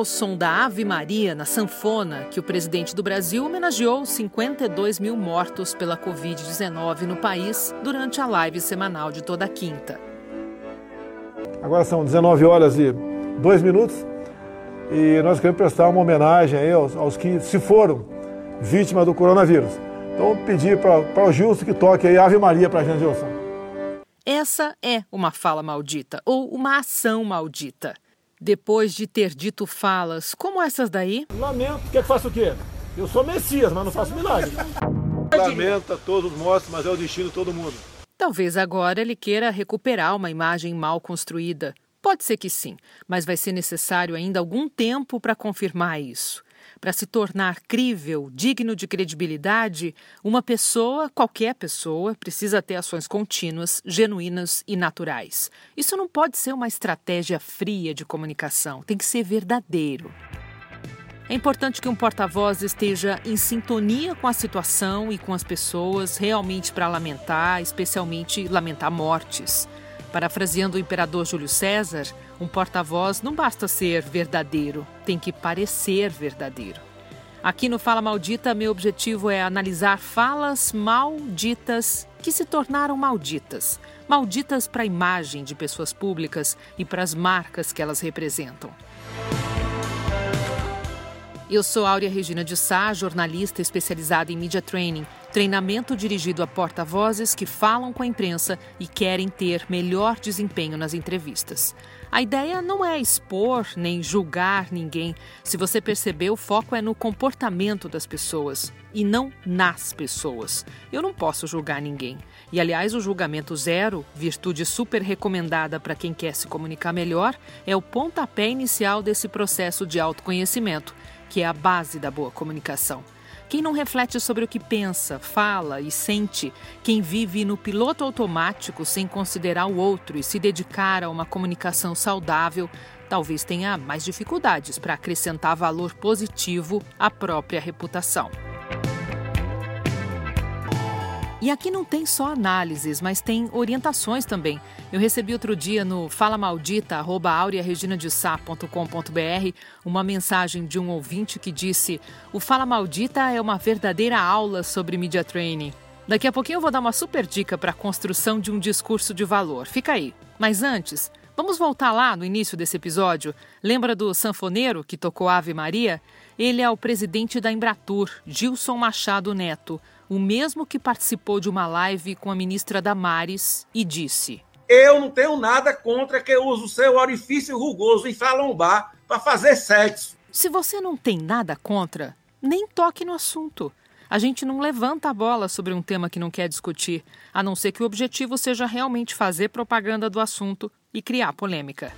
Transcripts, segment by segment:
Ao som da Ave Maria na sanfona que o presidente do Brasil homenageou 52 mil mortos pela Covid-19 no país durante a live semanal de toda quinta. Agora são 19 horas e 2 minutos e nós queremos prestar uma homenagem aos, aos que se foram vítimas do coronavírus. Então, pedir para o Gilson que toque aí Ave Maria para a gente, Gilson. Essa é uma fala maldita ou uma ação maldita. Depois de ter dito falas como essas daí. Lamento, quer que faça o quê? Eu sou Messias, mas não faço milagre. Lamenta todos mortos, mas é o destino de todo mundo. Talvez agora ele queira recuperar uma imagem mal construída. Pode ser que sim, mas vai ser necessário ainda algum tempo para confirmar isso. Para se tornar crível, digno de credibilidade, uma pessoa, qualquer pessoa, precisa ter ações contínuas, genuínas e naturais. Isso não pode ser uma estratégia fria de comunicação, tem que ser verdadeiro. É importante que um porta-voz esteja em sintonia com a situação e com as pessoas, realmente para lamentar, especialmente lamentar mortes. Parafraseando o imperador Júlio César, um porta-voz não basta ser verdadeiro, tem que parecer verdadeiro. Aqui no Fala Maldita, meu objetivo é analisar falas malditas que se tornaram malditas. Malditas para a imagem de pessoas públicas e para as marcas que elas representam. Eu sou Áurea Regina de Sá, jornalista especializada em media training, treinamento dirigido a porta-vozes que falam com a imprensa e querem ter melhor desempenho nas entrevistas. A ideia não é expor nem julgar ninguém. Se você perceber, o foco é no comportamento das pessoas e não nas pessoas. Eu não posso julgar ninguém. E aliás, o julgamento zero, virtude super recomendada para quem quer se comunicar melhor, é o pontapé inicial desse processo de autoconhecimento que é a base da boa comunicação. Quem não reflete sobre o que pensa, fala e sente, quem vive no piloto automático sem considerar o outro e se dedicar a uma comunicação saudável, talvez tenha mais dificuldades para acrescentar valor positivo à própria reputação. E aqui não tem só análises, mas tem orientações também. Eu recebi outro dia no falamaldita.com.br uma mensagem de um ouvinte que disse: O Fala Maldita é uma verdadeira aula sobre media training. Daqui a pouquinho eu vou dar uma super dica para a construção de um discurso de valor. Fica aí. Mas antes, vamos voltar lá no início desse episódio. Lembra do sanfoneiro que tocou Ave Maria? Ele é o presidente da Embratur, Gilson Machado Neto o mesmo que participou de uma live com a ministra Damares e disse: Eu não tenho nada contra que use o seu orifício rugoso infralombar para fazer sexo. Se você não tem nada contra, nem toque no assunto. A gente não levanta a bola sobre um tema que não quer discutir, a não ser que o objetivo seja realmente fazer propaganda do assunto e criar polêmica.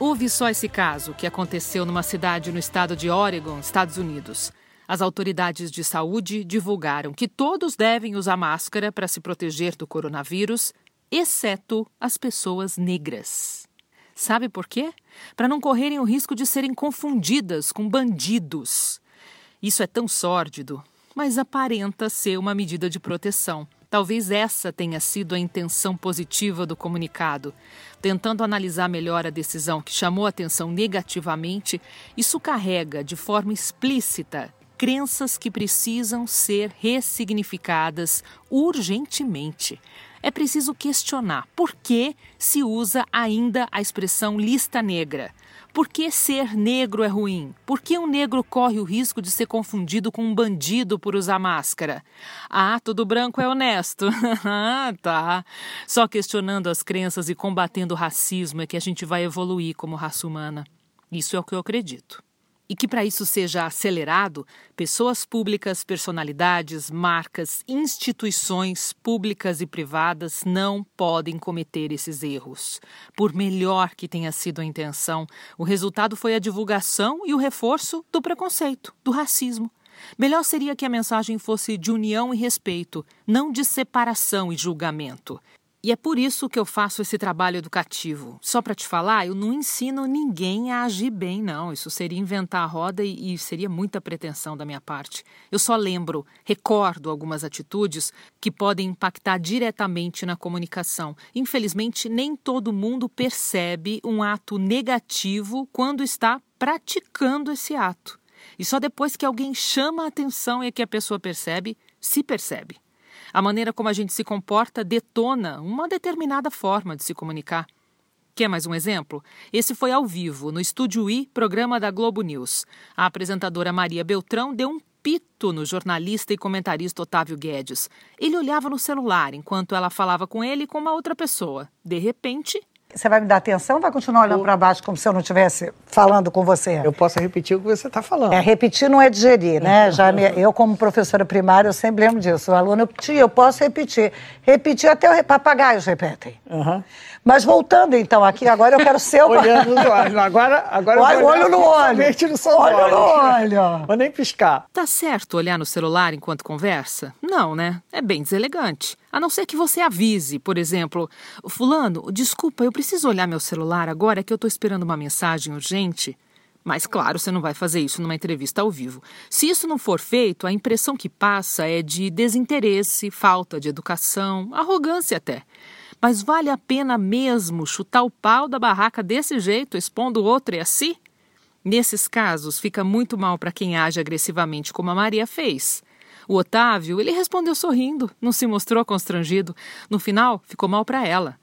Houve só esse caso que aconteceu numa cidade no estado de Oregon, Estados Unidos. As autoridades de saúde divulgaram que todos devem usar máscara para se proteger do coronavírus, exceto as pessoas negras. Sabe por quê? Para não correrem o risco de serem confundidas com bandidos. Isso é tão sórdido, mas aparenta ser uma medida de proteção. Talvez essa tenha sido a intenção positiva do comunicado. Tentando analisar melhor a decisão que chamou atenção negativamente, isso carrega de forma explícita crenças que precisam ser ressignificadas urgentemente. É preciso questionar por que se usa ainda a expressão lista negra. Por que ser negro é ruim? Por que um negro corre o risco de ser confundido com um bandido por usar máscara? Ah, tudo branco é honesto. Ah, tá. Só questionando as crenças e combatendo o racismo é que a gente vai evoluir como raça humana. Isso é o que eu acredito e que para isso seja acelerado, pessoas públicas, personalidades, marcas, instituições públicas e privadas não podem cometer esses erros. Por melhor que tenha sido a intenção, o resultado foi a divulgação e o reforço do preconceito, do racismo. Melhor seria que a mensagem fosse de união e respeito, não de separação e julgamento. E é por isso que eu faço esse trabalho educativo. Só para te falar, eu não ensino ninguém a agir bem, não. Isso seria inventar a roda e, e, seria muita pretensão da minha parte. Eu só lembro, recordo algumas atitudes que podem impactar diretamente na comunicação. Infelizmente, nem todo mundo percebe um ato negativo quando está praticando esse ato. E só depois que alguém chama a atenção é que a pessoa percebe, se percebe. A maneira como a gente se comporta detona uma determinada forma de se comunicar. Quer mais um exemplo? Esse foi ao vivo, no Estúdio I, programa da Globo News. A apresentadora Maria Beltrão deu um pito no jornalista e comentarista Otávio Guedes. Ele olhava no celular enquanto ela falava com ele e com uma outra pessoa. De repente, você vai me dar atenção ou vai continuar olhando para baixo como se eu não estivesse falando com você? Eu posso repetir o que você está falando. É, repetir não é digerir, né? Já me, eu, como professora primária, eu sempre lembro disso. O aluno, tia, eu posso repetir. Repetir até os papagaios repetem. Uhum. Mas voltando, então, aqui, agora eu quero ser... Olhando nos olhos. Agora, agora olho, eu olho no olho. No olho olhos. no olho. Vou nem piscar. Tá certo olhar no celular enquanto conversa? Não, né? É bem deselegante. A não ser que você avise, por exemplo, fulano, desculpa, eu preciso olhar meu celular agora que eu estou esperando uma mensagem urgente. Mas claro, você não vai fazer isso numa entrevista ao vivo. Se isso não for feito, a impressão que passa é de desinteresse, falta de educação, arrogância até. Mas vale a pena mesmo chutar o pau da barraca desse jeito, expondo o outro e a si? Nesses casos, fica muito mal para quem age agressivamente como a Maria fez. O Otávio, ele respondeu sorrindo, não se mostrou constrangido. No final, ficou mal para ela.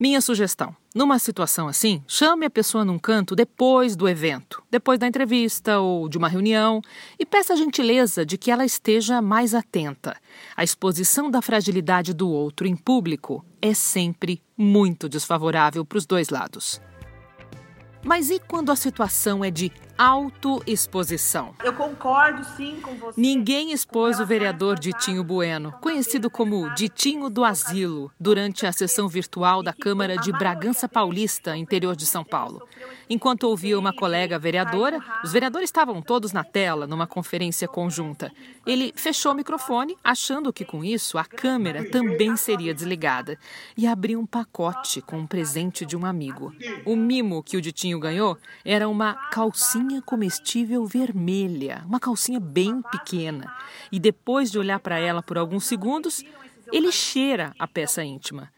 Minha sugestão: numa situação assim, chame a pessoa num canto depois do evento, depois da entrevista ou de uma reunião, e peça a gentileza de que ela esteja mais atenta. A exposição da fragilidade do outro em público é sempre muito desfavorável para os dois lados. Mas e quando a situação é de autoexposição? Eu concordo sim com você. Ninguém expôs o vereador Ditinho Bueno, conhecido como Ditinho do Asilo, durante a sessão virtual da Câmara de Bragança Paulista, interior de São Paulo. Enquanto ouvia uma colega vereadora, os vereadores estavam todos na tela, numa conferência conjunta. Ele fechou o microfone, achando que com isso a câmera também seria desligada, e abriu um pacote com um presente de um amigo. O mimo que o Ditinho ganhou era uma calcinha comestível vermelha, uma calcinha bem pequena. E depois de olhar para ela por alguns segundos, ele cheira a peça íntima.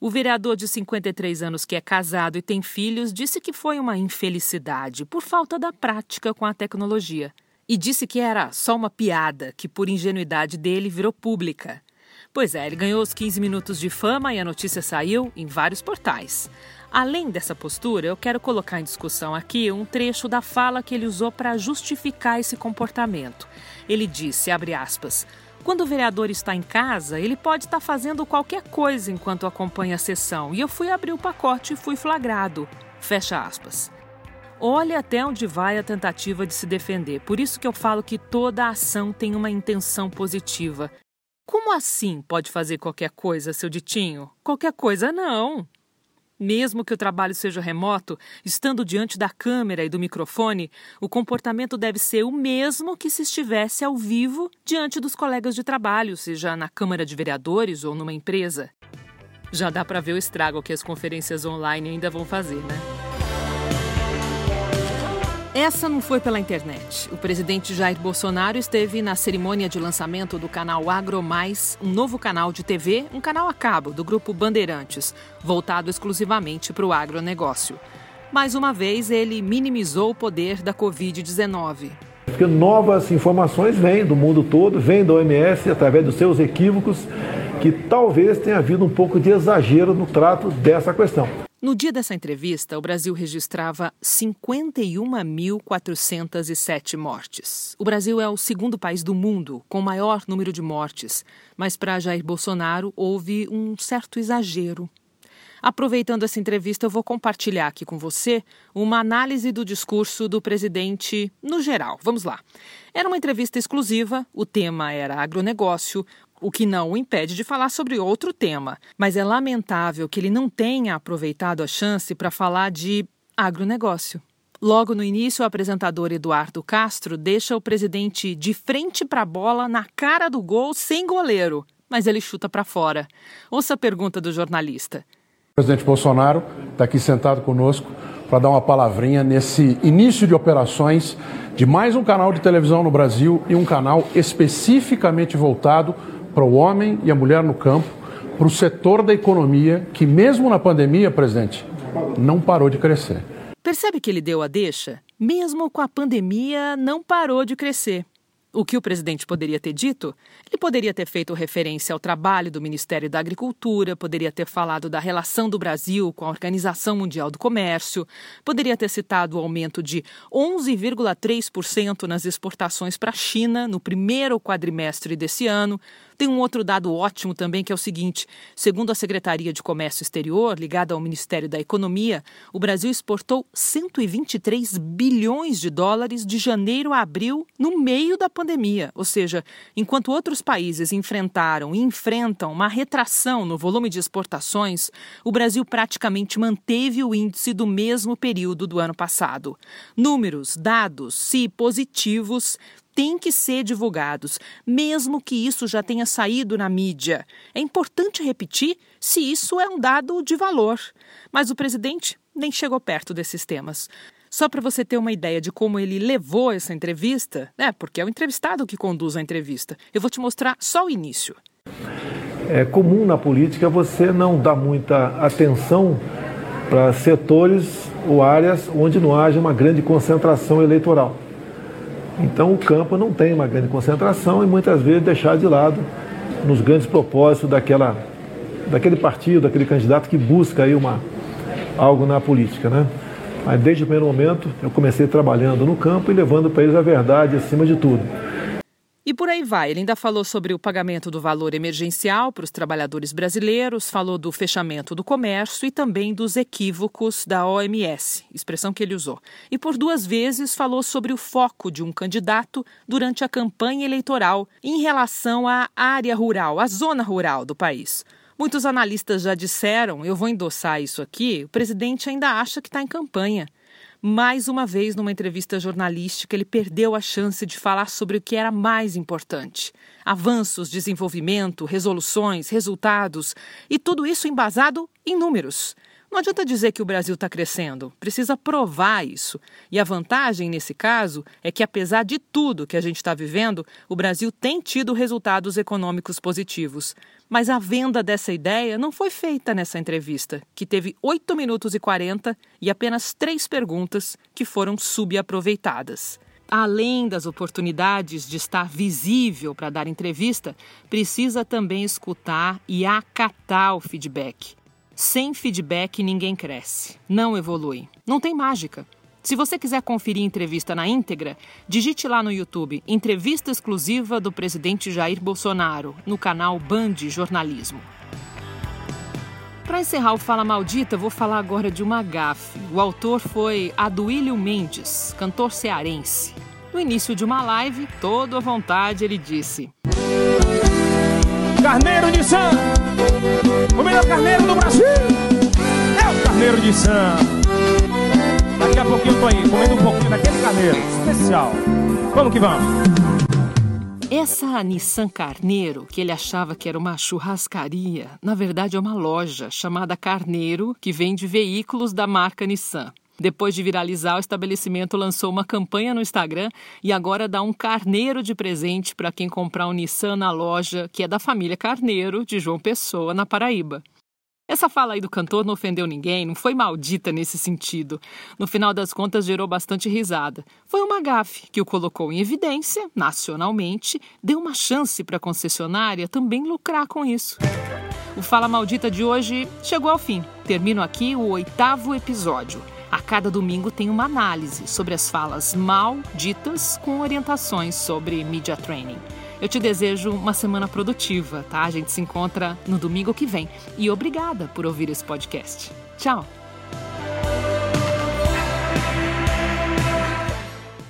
O vereador de 53 anos, que é casado e tem filhos, disse que foi uma infelicidade por falta da prática com a tecnologia. E disse que era só uma piada, que por ingenuidade dele virou pública. Pois é, ele ganhou os 15 minutos de fama e a notícia saiu em vários portais. Além dessa postura, eu quero colocar em discussão aqui um trecho da fala que ele usou para justificar esse comportamento. Ele disse, aspas, quando o vereador está em casa, ele pode estar fazendo qualquer coisa enquanto acompanha a sessão, e eu fui abrir o pacote e fui flagrado. Fecha aspas. Olha até onde vai a tentativa de se defender. Por isso que eu falo que toda ação tem uma intenção positiva. Como assim pode fazer qualquer coisa, seu ditinho? Qualquer coisa não. Mesmo que o trabalho seja remoto, estando diante da câmera e do microfone, o comportamento deve ser o mesmo que se estivesse ao vivo diante dos colegas de trabalho, seja na Câmara de Vereadores ou numa empresa. Já dá para ver o estrago que as conferências online ainda vão fazer, né? Essa não foi pela internet. O presidente Jair Bolsonaro esteve na cerimônia de lançamento do canal Agro Mais, um novo canal de TV, um canal a cabo do grupo Bandeirantes, voltado exclusivamente para o agronegócio. Mais uma vez, ele minimizou o poder da Covid-19. Porque novas informações vêm do mundo todo, vêm da OMS através dos seus equívocos, que talvez tenha havido um pouco de exagero no trato dessa questão. No dia dessa entrevista, o Brasil registrava 51.407 mortes. O Brasil é o segundo país do mundo com maior número de mortes, mas para Jair Bolsonaro houve um certo exagero. Aproveitando essa entrevista, eu vou compartilhar aqui com você uma análise do discurso do presidente no geral. Vamos lá. Era uma entrevista exclusiva, o tema era agronegócio, o que não o impede de falar sobre outro tema. Mas é lamentável que ele não tenha aproveitado a chance para falar de agronegócio. Logo no início, o apresentador Eduardo Castro deixa o presidente de frente para a bola na cara do gol sem goleiro, mas ele chuta para fora. Ouça a pergunta do jornalista. O presidente Bolsonaro está aqui sentado conosco para dar uma palavrinha nesse início de operações de mais um canal de televisão no Brasil e um canal especificamente voltado para o homem e a mulher no campo, para o setor da economia que, mesmo na pandemia, presidente, não parou de crescer. Percebe que ele deu a deixa? mesmo com a pandemia, não parou de crescer. O que o presidente poderia ter dito? Ele poderia ter feito referência ao trabalho do Ministério da Agricultura, poderia ter falado da relação do Brasil com a Organização Mundial do Comércio, poderia ter citado o aumento de 11,3% nas exportações para a China no primeiro quadrimestre desse ano, tem um outro dado ótimo também, que é o seguinte: segundo a Secretaria de Comércio Exterior, ligada ao Ministério da Economia, o Brasil exportou 123 bilhões de dólares de janeiro a abril no meio da pandemia. Ou seja, enquanto outros países enfrentaram e enfrentam uma retração no volume de exportações, o Brasil praticamente manteve o índice do mesmo período do ano passado. Números, dados, se positivos, têm que ser divulgados, mesmo que isso já tenha saído na mídia. É importante repetir se isso é um dado de valor. Mas o presidente nem chegou perto desses temas. Só para você ter uma ideia de como ele levou essa entrevista, né? Porque é o entrevistado que conduz a entrevista. Eu vou te mostrar só o início. É comum na política você não dar muita atenção para setores ou áreas onde não haja uma grande concentração eleitoral. Então o campo não tem uma grande concentração e muitas vezes deixar de lado nos grandes propósitos daquela, daquele partido, daquele candidato que busca aí uma, algo na política. Né? Mas desde o primeiro momento eu comecei trabalhando no campo e levando para eles a verdade acima de tudo. E por aí vai. Ele ainda falou sobre o pagamento do valor emergencial para os trabalhadores brasileiros, falou do fechamento do comércio e também dos equívocos da OMS, expressão que ele usou. E por duas vezes falou sobre o foco de um candidato durante a campanha eleitoral em relação à área rural, à zona rural do país. Muitos analistas já disseram, eu vou endossar isso aqui, o presidente ainda acha que está em campanha. Mais uma vez, numa entrevista jornalística, ele perdeu a chance de falar sobre o que era mais importante: avanços, desenvolvimento, resoluções, resultados, e tudo isso embasado em números. Não adianta dizer que o Brasil está crescendo, precisa provar isso. E a vantagem nesse caso é que, apesar de tudo que a gente está vivendo, o Brasil tem tido resultados econômicos positivos. Mas a venda dessa ideia não foi feita nessa entrevista, que teve 8 minutos e 40 e apenas três perguntas que foram subaproveitadas. Além das oportunidades de estar visível para dar entrevista, precisa também escutar e acatar o feedback. Sem feedback, ninguém cresce, não evolui. Não tem mágica. Se você quiser conferir entrevista na íntegra, digite lá no YouTube Entrevista Exclusiva do presidente Jair Bolsonaro, no canal Band Jornalismo. Para encerrar o Fala Maldita, vou falar agora de uma gafe. O autor foi Aduílio Mendes, cantor cearense. No início de uma live, todo à vontade, ele disse: Carneiro de Sam, o melhor carneiro do Brasil é o Carneiro de Sam. Daqui a pouquinho eu tô aí, comendo um pouquinho daquele carneiro especial. Vamos que vamos. Essa Nissan Carneiro, que ele achava que era uma churrascaria, na verdade é uma loja chamada Carneiro, que vende veículos da marca Nissan. Depois de viralizar, o estabelecimento lançou uma campanha no Instagram e agora dá um carneiro de presente para quem comprar um Nissan na loja, que é da família Carneiro, de João Pessoa, na Paraíba. Essa fala aí do cantor não ofendeu ninguém, não foi maldita nesse sentido. No final das contas, gerou bastante risada. Foi uma gafe que o colocou em evidência, nacionalmente, deu uma chance para a concessionária também lucrar com isso. O Fala Maldita de hoje chegou ao fim. Termino aqui o oitavo episódio. A cada domingo tem uma análise sobre as falas mal ditas com orientações sobre media training. Eu te desejo uma semana produtiva, tá? A gente se encontra no domingo que vem. E obrigada por ouvir esse podcast. Tchau!